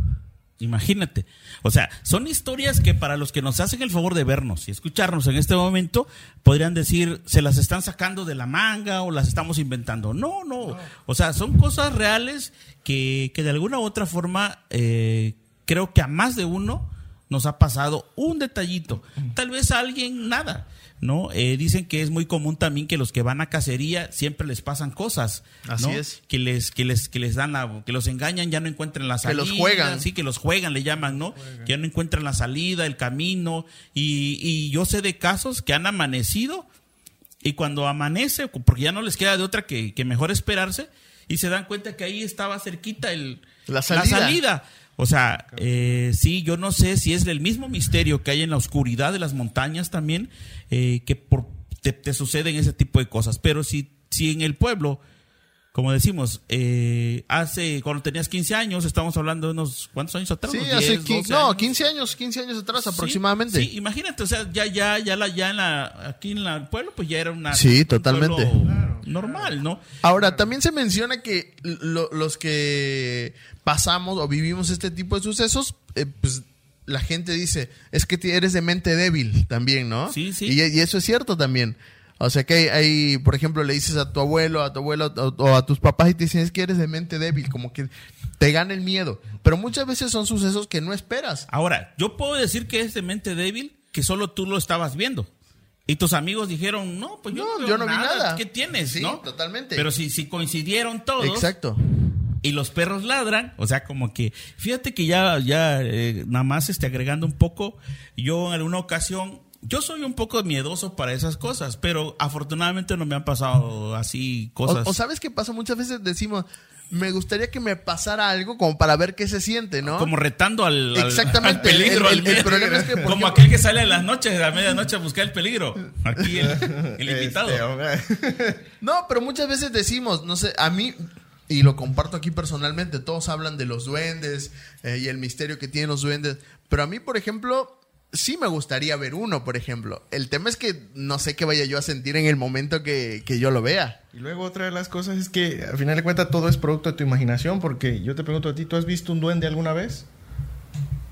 Imagínate. O sea, son historias que para los que nos hacen el favor de vernos y escucharnos en este momento, podrían decir, se las están sacando de la manga o las estamos inventando. No, no. O sea, son cosas reales que, que de alguna u otra forma eh, creo que a más de uno nos ha pasado un detallito. Tal vez a alguien nada. ¿No? Eh, dicen que es muy común también que los que van a cacería siempre les pasan cosas, Así ¿no? es. Que les, que les, que les dan la, que los engañan, ya no encuentran la Que salida. los juegan. Sí, que los juegan, le llaman, ¿no? Que ya no encuentran la salida, el camino. Y, y yo sé de casos que han amanecido y cuando amanece, porque ya no les queda de otra que, que mejor esperarse, y se dan cuenta que ahí estaba cerquita el, La salida. O sea, eh, sí, yo no sé si es el mismo misterio que hay en la oscuridad de las montañas también, eh, que por, te, te suceden ese tipo de cosas. Pero si, si en el pueblo, como decimos, eh, hace, cuando tenías 15 años, estamos hablando de unos, ¿cuántos años atrás? Sí, Unos hace 10, qui- 12 no, años. 15 años, 15 años atrás Sí, aproximadamente. Sí, imagínate, o sea, ya, ya, ya, la, ya en la, aquí en la- el pueblo, pues ya era una. Sí, un totalmente. Normal, ¿no? Ahora, también se menciona que lo- los que pasamos o vivimos este tipo de sucesos, eh, pues la gente dice, es que eres de mente débil también, ¿no? Sí, sí. Y, y eso es cierto también. O sea que hay, hay, por ejemplo, le dices a tu abuelo, a tu abuelo o, o a tus papás y te dicen, es que eres de mente débil, como que te gana el miedo. Pero muchas veces son sucesos que no esperas. Ahora, yo puedo decir que es de mente débil, que solo tú lo estabas viendo. Y tus amigos dijeron, no, pues yo No, no, veo yo no vi nada. ¿Qué tienes? Sí, ¿no? totalmente. Pero si, si coincidieron todos Exacto. y los perros ladran, o sea, como que, fíjate que ya, ya, eh, nada más este, agregando un poco, yo en alguna ocasión, yo soy un poco miedoso para esas cosas, pero afortunadamente no me han pasado así cosas. O, o sabes qué pasa, muchas veces decimos, me gustaría que me pasara algo como para ver qué se siente, ¿no? Como retando al, al- Exactamente, al peligro. el- problema es que, Como ejemplo- aquel que sale en las noches, a medianoche a buscar el peligro. Aquí el, el invitado. Este, hombre. No, pero muchas veces decimos, no sé, a mí, y lo comparto aquí personalmente, todos hablan de los duendes eh, y el misterio que tienen los duendes, pero a mí, por ejemplo, sí me gustaría ver uno, por ejemplo. El tema es que no sé qué vaya yo a sentir en el momento que, que yo lo vea. Y luego otra de las cosas es que al final de cuentas todo es producto de tu imaginación, porque yo te pregunto a ti, ¿tú has visto un duende alguna vez?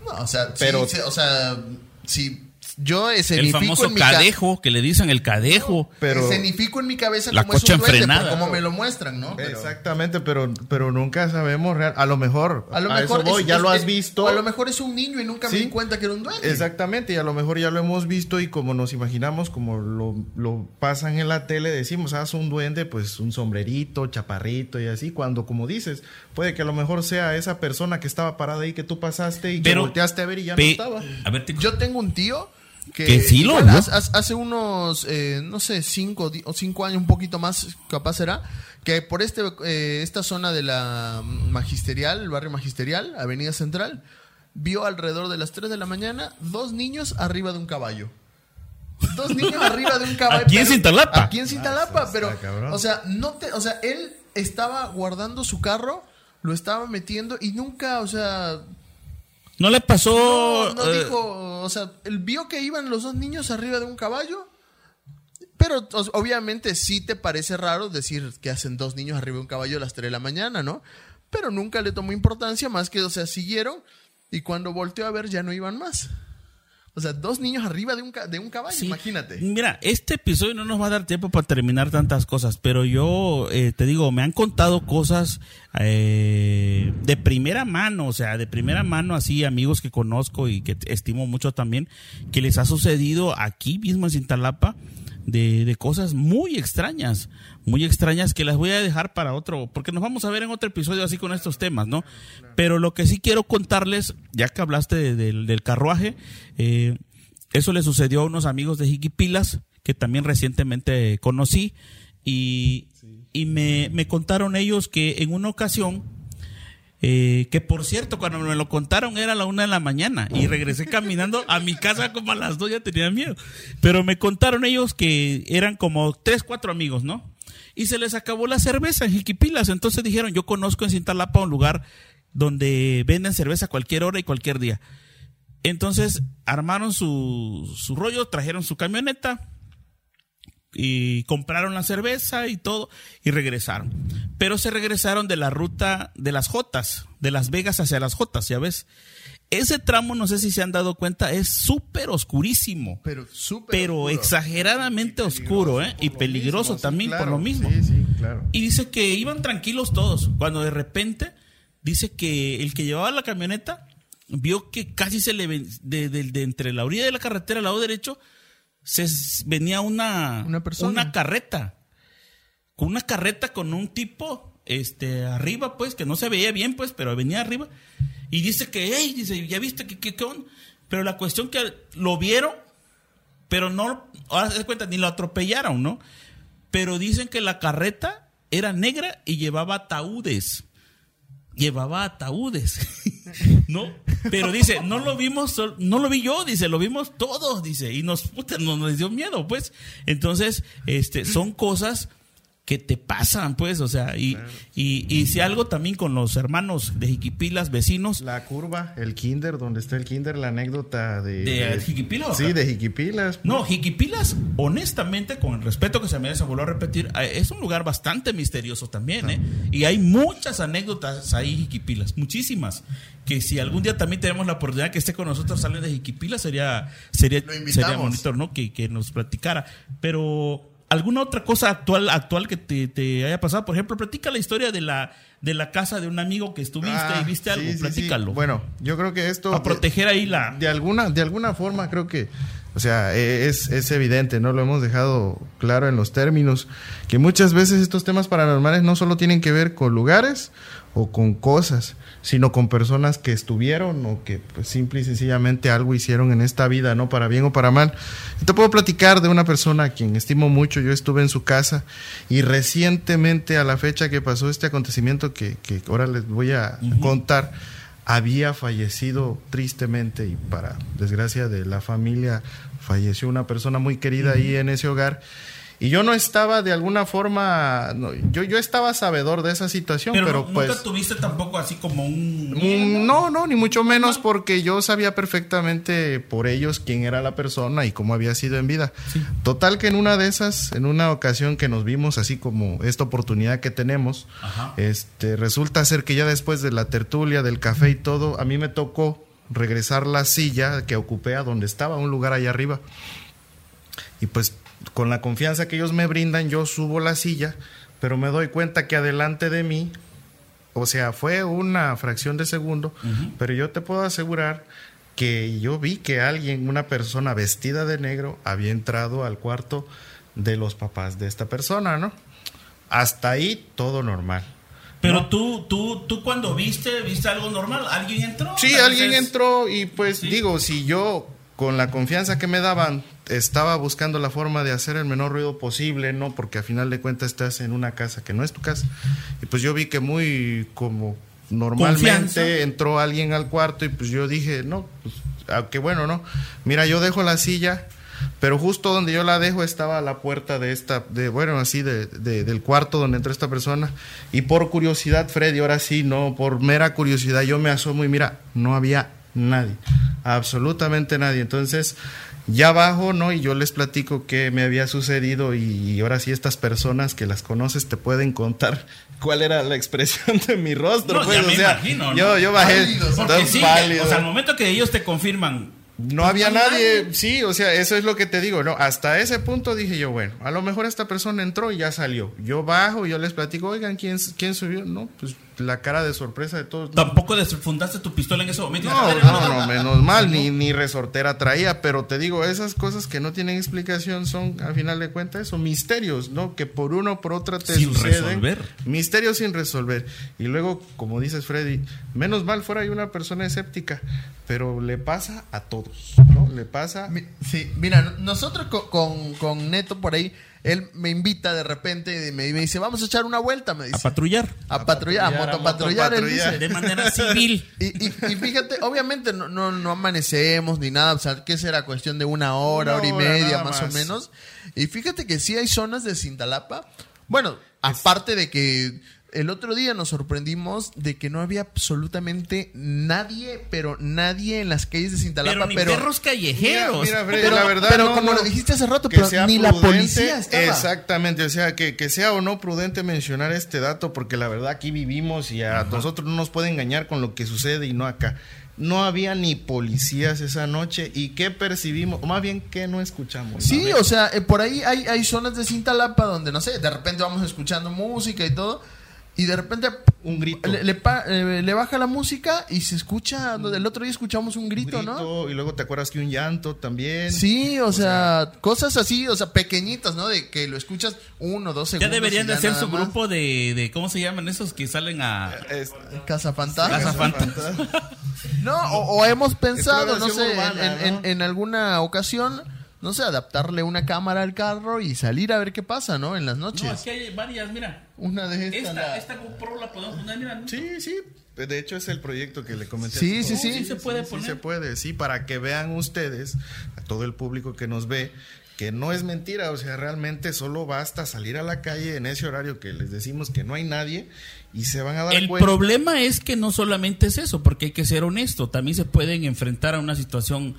No, o sea, Pero- sí, sí, o sea, si yo El escenifico famoso en mi ca- cadejo, que le dicen el cadejo. Pero escenifico en mi cabeza La como es cocha un duende, enfrenada. cómo me lo muestran, ¿no? Pero- Exactamente, pero, pero nunca sabemos real. A lo mejor, A lo a mejor eso voy, es- ya es- lo has es- visto. a lo mejor es un niño y nunca me di cuenta que era un duende. Exactamente, y a lo mejor ya lo hemos visto y como nos imaginamos, como lo, lo pasan en la tele, decimos, haz un duende, pues un sombrerito, chaparrito y así, cuando como dices, puede que a lo mejor sea esa persona que estaba parada ahí que tú pasaste y Pero- que volteaste a ver y ya Pe- no estaba. A ver, te- Yo tengo un tío que, Que sí lo igual vio. hace, unos, eh, no sé, cinco, o cinco años, un poquito más, capaz será, que por este, eh, esta zona de la magisterial, el barrio magisterial, Avenida Central, vio alrededor de las 3 de la mañana dos niños arriba de un caballo. Dos niños arriba de un caballo. Aquí en Cintalapa. Aquí en Cintalapa, está pero, cabrón. o sea, no te, o sea, él estaba guardando su carro, lo estaba metiendo y nunca, o sea, no le pasó. no, no eh, dijo, o sea, él vio que iban los dos niños arriba de un caballo, pero obviamente sí te parece raro decir que hacen dos niños arriba de un caballo a las 3 de la mañana, ¿no? Pero nunca le tomó importancia más que, o sea, siguieron y cuando volteó a ver ya no iban más. O sea, dos niños arriba de un, de un caballo, Sí. imagínate. Mira, este episodio no nos va a dar tiempo para terminar tantas cosas, pero yo eh, te digo, me han contado cosas eh, de primera mano, o sea, de primera mano, así amigos que conozco y que estimo mucho también, que les ha sucedido aquí mismo en Cintalapa, de, de cosas muy extrañas, muy extrañas que las voy a dejar para otro, porque nos vamos a ver en otro episodio así con estos temas, ¿no? Pero lo que sí quiero contarles, ya que hablaste de- del- del carruaje, eh, eso le sucedió a unos amigos de Jiquipilas que también recientemente conocí y, y me, me contaron ellos que en una ocasión, eh, que por cierto, cuando me lo contaron era a la una de la mañana y regresé caminando a mi casa como a las dos, ya tenía miedo. Pero me contaron ellos que eran como tres, cuatro amigos, ¿no? Y se les acabó la cerveza en Jiquipilas. Entonces dijeron, yo conozco en Cintalapa un lugar donde venden cerveza cualquier hora y cualquier día. Entonces armaron su, su rollo, trajeron su camioneta y compraron la cerveza y todo y regresaron. Pero se regresaron de la ruta de las Jotas, de Las Vegas hacia las Jotas, ya ves. Ese tramo, no sé si se han dado cuenta, es súper oscurísimo, Pero súper pero oscuro. exageradamente oscuro, ¿eh? Y peligroso mismo, sí, también por lo mismo. Sí, sí, claro. Y dice que iban tranquilos todos, cuando de repente dice que el que llevaba la camioneta vio que casi se le ven, de, de- de entre la orilla de la carretera al lado derecho se venía una Una persona. una carreta con una carreta con un tipo este arriba pues que no se veía bien pues pero venía arriba y dice que hey dice ya viste que qué on-?" pero la cuestión que lo vieron pero no ahora se cuenta ni lo atropellaron no pero dicen que la carreta era negra y llevaba ataúdes llevaba ataúdes, ¿no? Pero dice, no lo vimos, no lo vi yo, dice, lo vimos todos, dice, y nos, puta, nos, nos dio miedo, pues. Entonces, este, son cosas que te pasan, pues, o sea, y, y, y si algo también con los hermanos de Jiquipilas, vecinos, La curva, el kinder, donde está el kinder, la anécdota de... ¿De Jiquipilas Sí, de Jiquipilas. No, Jiquipilas, honestamente, con el respeto que se merece, vuelvo a repetir, eh, es un lugar bastante misterioso también, ¿eh? Y hay muchas anécdotas ahí, Jiquipilas, muchísimas. Que si algún día también tenemos la oportunidad que esté con nosotros alguien de Jiquipilas, sería, sería, sería bonito, ¿no? Que, que nos platicara. Pero, ¿alguna otra cosa actual, actual que te, te haya pasado? Por ejemplo, platica la historia de la, de la casa de un amigo que estuviste Ah, y viste algo, sí, sí, sí. platícalo. Bueno, yo creo que esto... a proteger ahí la... de alguna de alguna forma creo que o sea eh, es, es evidente no lo hemos dejado claro en los términos que muchas veces estos temas paranormales no solo tienen que ver con lugares o con cosas sino con personas que estuvieron o que pues, simple y sencillamente algo hicieron en esta vida no para bien o para mal. Y te puedo platicar de una persona a quien estimo mucho. Yo estuve en su casa y recientemente a la fecha que pasó este acontecimiento que, que ahora les voy a contar había fallecido tristemente y para desgracia de la familia falleció una persona muy querida ahí en ese hogar y yo no estaba de alguna forma no, yo yo estaba sabedor de esa situación Pero, pero, no- pues nunca tuviste tampoco así como un... Mm, No, no, ni mucho menos porque yo sabía perfectamente por ellos quién era la persona y cómo había sido en vida. Total que en una de esas, en una ocasión que nos vimos así como esta oportunidad que tenemos, Ajá. este resulta ser que ya después de la tertulia, del café y todo, a mí me tocó regresar la silla que ocupé a donde estaba, un lugar allá arriba. Y pues con la confianza que ellos me brindan, yo subo la silla, pero me doy cuenta que adelante de mí, o sea, fue una fracción de segundo, pero yo te puedo asegurar que yo vi que alguien, una persona vestida de negro, había entrado al cuarto de los papás de esta persona, ¿no? Hasta ahí todo normal. Pero ¿no? tú, tú, tú cuando viste, viste algo normal, alguien entró. Sí, alguien entró y pues Sí. digo, si yo con la confianza que me daban estaba buscando la forma de hacer el menor ruido posible, ¿no? Porque a final de cuentas estás en una casa que no es tu casa. Y pues yo vi que muy como normalmente Confianza. entró alguien al cuarto y pues yo dije, no, pues ah, qué bueno, ¿no? Mira, yo dejo la silla, pero justo donde yo la dejo estaba la puerta de esta, de bueno, así de, de- del cuarto donde entró esta persona. Y por curiosidad, Freddy, ahora sí, no, por mera curiosidad, yo me asomo y mira, no había nadie, absolutamente nadie. Entonces, ya abajo, ¿no? Y yo les platico qué me había sucedido y, y ahora sí estas personas que las conoces te pueden contar cuál era la expresión de mi rostro. No, pues, ya o me sea, imagino, ¿no? yo, yo bajé. Porque sí, pálido. o sea, al momento que ellos te confirman. No había nadie, sí, o sea, eso es lo que te digo, no, hasta ese punto dije yo, bueno, a lo mejor esta persona entró y ya salió. Yo bajo y yo les platico, oigan, ¿quién, quién subió? No, pues la cara de sorpresa de todos. Tampoco desfundaste tu pistola en ese momento. No, no, no, menos mal, ni, ni resortera traía, pero te digo, esas cosas que no tienen explicación son, al final de cuentas, eso, misterios, ¿no? Que por una o por otra te Sin suceden. resolver. Misterios sin resolver. Y luego, como dices, Freddy, menos mal fuera hay una persona escéptica, pero le pasa a todos, ¿no? Le pasa... Mi- Sí, mira, nosotros co- con, con Neto por ahí, él me invita de repente y me, me dice, vamos a echar una vuelta, me A dice. patrullar. A patrullar, a, patrullar, a motopatrullar, él motopatrullar. dice. De manera civil. Y, y- y fíjate, obviamente no, no, no amanecemos ni nada, o sea, que será cuestión de una hora, Una hora y media nada más, o más. menos. Y fíjate que sí hay zonas de Cintalapa. Bueno, aparte de que el otro día nos sorprendimos de que no había absolutamente nadie, pero nadie en las calles de Cintalapa, Pero ni pero... perros callejeros. Mira, mira, Freddy, pero, la verdad, pero no, como no, lo dijiste hace rato, que pero sea ni la policía estaba. Exactamente, o sea, que, que sea o no prudente mencionar este dato, porque la verdad aquí vivimos y a nosotros no nos puede engañar con lo que sucede y no acá. No había ni policías esa noche y qué percibimos, o más bien que no escuchamos. Sí, o sea, eh, por ahí hay, hay zonas de Cintalapa donde, no sé, de repente vamos escuchando música y todo, y de repente Un grito. le, le pa- eh, le baja la música y se escucha, el otro día escuchamos un grito, ¿no? Grito, Y luego te acuerdas que un llanto también. Sí, o, sea, cosas así, o sea, pequeñitas, ¿no? De que lo escuchas uno, dos Ya segundos. deberían y de hacer su más. grupo de, de. ¿Cómo se llaman esos que salen a. Es- Casa Fantasma. Casa Fantasma. No, o, o hemos pensado, no sé, urbana, en, en- ¿no? en alguna ocasión, no sé, adaptarle una cámara al carro y salir a ver qué pasa, ¿no? En las No, noches. aquí hay varias, mira. Una de estas. Esta, la- esta GoPro la podemos poner, mira. ¿no? Sí, sí. De hecho, es el proyecto que le comenté. Sí, sí, sí. Sí se puede Sí, poner. se puede, sí, para que vean ustedes, a todo el público que nos ve, que no es mentira, o sea, realmente solo basta salir a la calle en ese horario que les decimos que no hay nadie y se van a dar El cuenta. problema es que no solamente es eso, porque hay que ser honesto, también se pueden enfrentar a una situación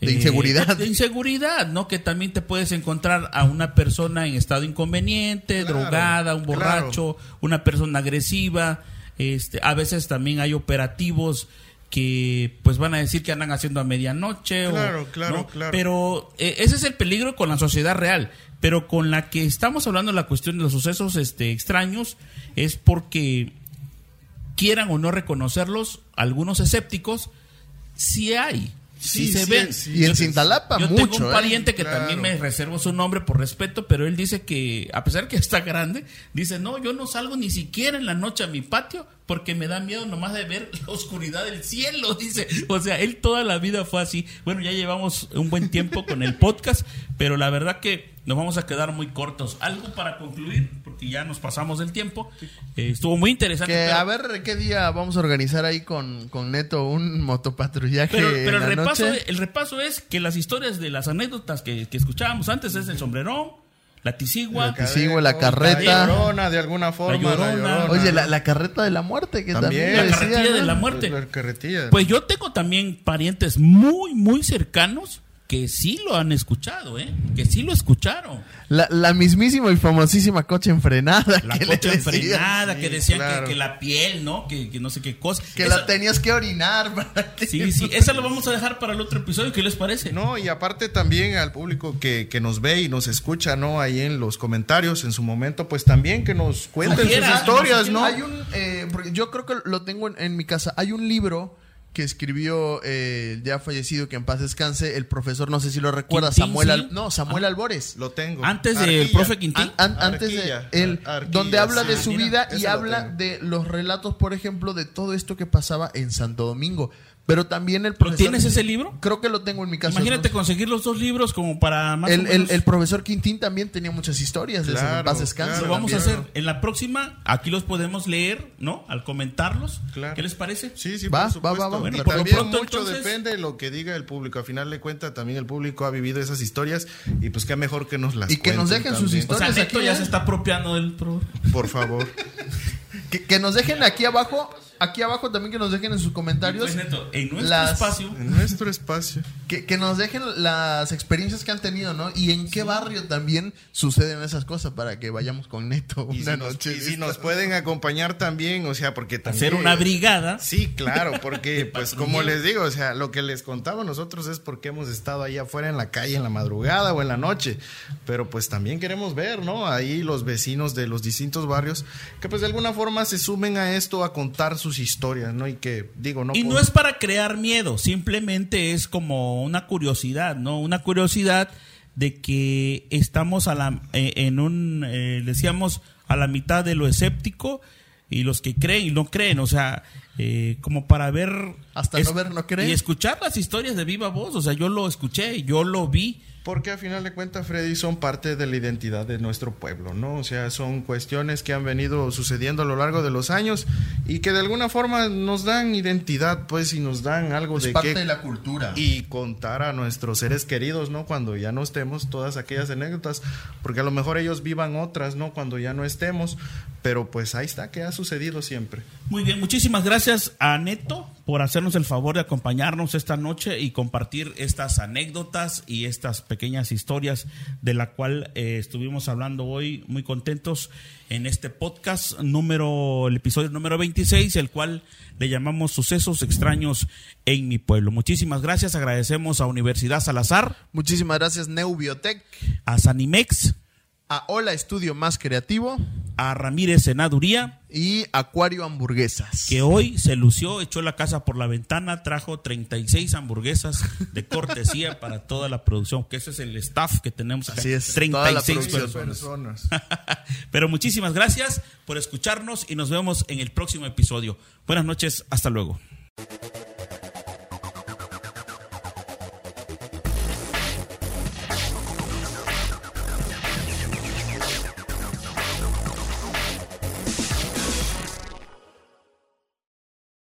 De inseguridad. de inseguridad, ¿no? Que también te puedes encontrar a una persona en estado inconveniente, Claro, drogada, un claro. borracho, una persona agresiva. Este, a veces también hay operativos que pues van a decir que andan haciendo a medianoche o- Claro, claro, ¿no? claro. pero eh, ese es el peligro con la sociedad real pero con la que estamos hablando la cuestión de los sucesos este extraños es porque quieran o no reconocerlos, algunos escépticos, sí hay, sí, Sí, se sí, ven. sí. Y en Yo- Cintalapa, yo mucho, tengo un ¿eh? pariente que Claro. también me reservo su nombre por respeto, pero él dice que, a pesar que está grande, dice, no, yo no salgo ni siquiera en la noche a mi patio porque me da miedo nomás de ver la oscuridad del cielo, dice. O sea, él toda la vida fue así. Bueno, ya llevamos un buen tiempo con el podcast, pero la verdad que nos vamos a quedar muy cortos. Algo para concluir, porque ya nos pasamos del tiempo. Eh, estuvo muy interesante. Que pero- a ver qué día vamos a organizar ahí con, con Neto un motopatrullaje. Pero, en pero la el, repaso, noche. el repaso es que las historias de las anécdotas que, que escuchábamos antes es el sombrerón, la tisigua, La la La carreta. llorona, de alguna forma. La llorona. llorona. Oye, la, la carreta de la muerte, que también, También. La decía, carretilla de ¿no? la muerte. La carretilla. Pues yo tengo también parientes muy, muy cercanos que sí lo han escuchado, ¿eh? Que sí lo escucharon. La, la mismísima y famosísima coche enfrenada. La que decían. enfrenada, que decían claro. que, que la piel, ¿no? Que, que no sé qué cosa. Que Esa- la tenías que orinar. para que- Sí, sí, esa lo vamos a dejar para el otro episodio. ¿Qué les parece? No, y aparte también al público que, que nos ve y nos escucha, ¿no? Ahí en los comentarios en su momento, pues también que nos cuenten sus historias. ¿no? Hay un, eh, porque yo creo que lo tengo en, en mi casa. Hay un libro que escribió eh, el ya fallecido, que en paz descanse, el profesor, no sé si lo recuerda, Quintín, Samuel, Al- sí. no, Samuel Albores. Lo tengo. Antes del Arquilla. profe Quintín. An- antes de él, Arquilla, donde habla de su Mira, vida y habla tengo. de los relatos, por ejemplo, de todo esto que pasaba en Santo Domingo. Pero también el ¿Lo profesor. tienes ese libro? Creo que lo tengo en mi casa. Imagínate conseguir los dos libros como para más El, el- menos- el profesor Quintín también tenía muchas historias de Claro, paz claro, Lo vamos a hacer en la próxima. Aquí los podemos leer, ¿no? Al comentarlos. Claro. ¿Qué les parece? Sí, sí, Va, por supuesto. va, va, va. Bueno, por lo pronto, mucho entonces- depende de lo que diga el público. A final de cuentas, también el público ha vivido esas historias y pues qué mejor que nos las Y que nos dejen sus también. O sea, Entonces, Neto aquí ya ya- se está apropiando del. Por favor. Que, que nos dejen aquí abajo, aquí abajo también que nos dejen en sus comentarios. Pues, Neto, en nuestro las- espacio en nuestro espacio. que, que nos dejen las experiencias que han tenido, ¿no? Y en qué barrio también suceden esas cosas para que vayamos con Neto Y una si, nos, noche. y si nos pueden acompañar también, o sea, porque también... Hacer una brigada. Sí, claro, porque pues como les digo, o sea, lo que les contaba nosotros es porque hemos estado ahí afuera en la calle en la madrugada o en la noche, pero pues también queremos ver, ¿no? Ahí los vecinos de los distintos barrios que pues de alguna forma se sumen a esto a contar sus historias, ¿no? Y que digo, no Y no es para crear miedo, simplemente es como una curiosidad, ¿no? Una curiosidad de que estamos a la, eh, en un, eh, decíamos, a la mitad de lo escéptico y los que creen y no creen, o sea, eh, como para ver... Hasta no ver, no creer. Y escuchar las historias de viva voz, o sea, yo lo escuché, yo lo vi. Porque a final de cuentas, Freddy, son parte de la identidad de nuestro pueblo, ¿no? O sea, son cuestiones que han venido sucediendo a lo largo de los años y que de alguna forma nos dan identidad, pues, y nos dan algo Es de parte qué de la cultura. y contar a nuestros seres queridos, ¿no? Cuando ya no estemos, todas aquellas anécdotas, porque a lo mejor ellos vivan otras, ¿no? Cuando ya no estemos, pero pues ahí está, que ha sucedido siempre. Muy bien, muchísimas gracias a Neto por hacernos el favor de acompañarnos esta noche y compartir estas anécdotas y estas pequeñas historias de la cual eh, estuvimos hablando hoy, muy contentos en este podcast número, el episodio número 26, el cual le llamamos Sucesos extraños en mi pueblo. Muchísimas gracias, agradecemos a Universidad Salazar, Muchísimas gracias, Neubiotech, a Sanimex, a Hola Estudio Más Creativo a Ramírez Senaduría, y Acuario Hamburguesas. que hoy se lució, echó la casa por la ventana, trajo 36 hamburguesas de cortesía para toda la producción, que ese es el staff que tenemos acá. Así es, toda la 36 producción. personas. Pero muchísimas gracias por escucharnos y nos vemos en el próximo episodio. Buenas noches, hasta luego.